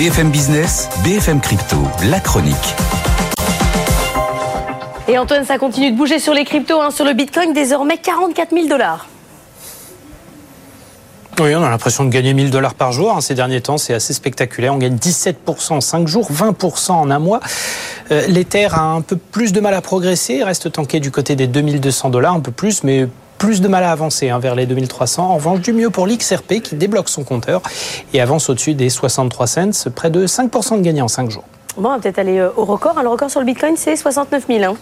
BFM Business, BFM Crypto, la chronique. Et Antoine, ça continue de bouger sur les cryptos, hein, sur le Bitcoin, désormais 44 000 dollars. Oui, on a l'impression de gagner 1000 dollars par jour. Hein, ces derniers temps, c'est assez spectaculaire. On gagne 17% en 5 jours, 20% en un mois. Euh, L'Ether a un peu plus de mal à progresser, reste tanké du côté des 2200 dollars, un peu plus, mais plus de mal à avancer hein, vers les 2300. En revanche, du mieux pour l'XRP qui débloque son compteur et avance au-dessus des 63 cents, près de 5% de gagné en 5 jours. Bon, on va peut-être aller euh, au record. Hein, le record sur le Bitcoin, c'est 69 000. Hein.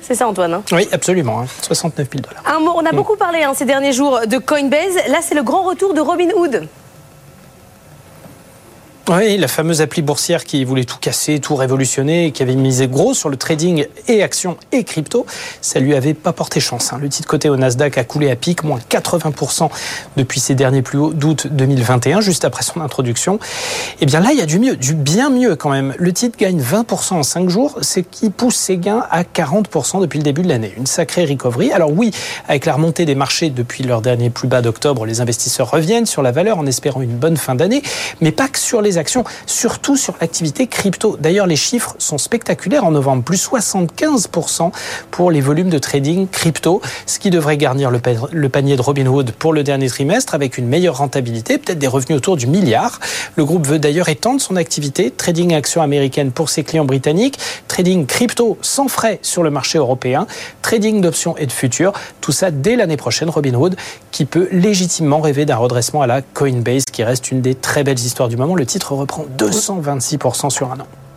C'est ça, Antoine hein Oui, absolument. 69 000 dollars. On a mm. beaucoup parlé ces derniers jours de Coinbase. Là, c'est le grand retour de Robinhood. Oui, la fameuse appli boursière qui voulait tout casser, tout révolutionner, qui avait misé gros sur le trading et actions et crypto, ça lui avait pas porté chance. Hein. Le titre côté au Nasdaq a coulé à pic, moins 80% depuis ses derniers plus hauts d'août 2021, juste après son introduction. Et eh bien là, il y a du mieux, du bien mieux quand même. Le titre gagne 20% en 5 jours, c'est qui pousse ses gains à 40% depuis le début de l'année. Une sacrée recovery. Alors oui, avec la remontée des marchés depuis leur dernier plus bas d'octobre, les investisseurs reviennent sur la valeur en espérant une bonne fin d'année, mais pas que sur les actions, surtout sur l'activité crypto. D'ailleurs, les chiffres sont spectaculaires en novembre, plus 75% pour les volumes de trading crypto, ce qui devrait garnir le panier de Robinhood pour le dernier trimestre avec une meilleure rentabilité, peut-être des revenus autour du milliard. Le groupe veut d'ailleurs étendre son activité, trading actions américaines pour ses clients britanniques, trading crypto sans frais sur le marché européen, trading d'options et de futurs, tout ça dès l'année prochaine, Robinhood, qui peut légitimement rêver d'un redressement à la Coinbase, qui reste une des très belles histoires du moment. Le titre reprend 226% sur un an.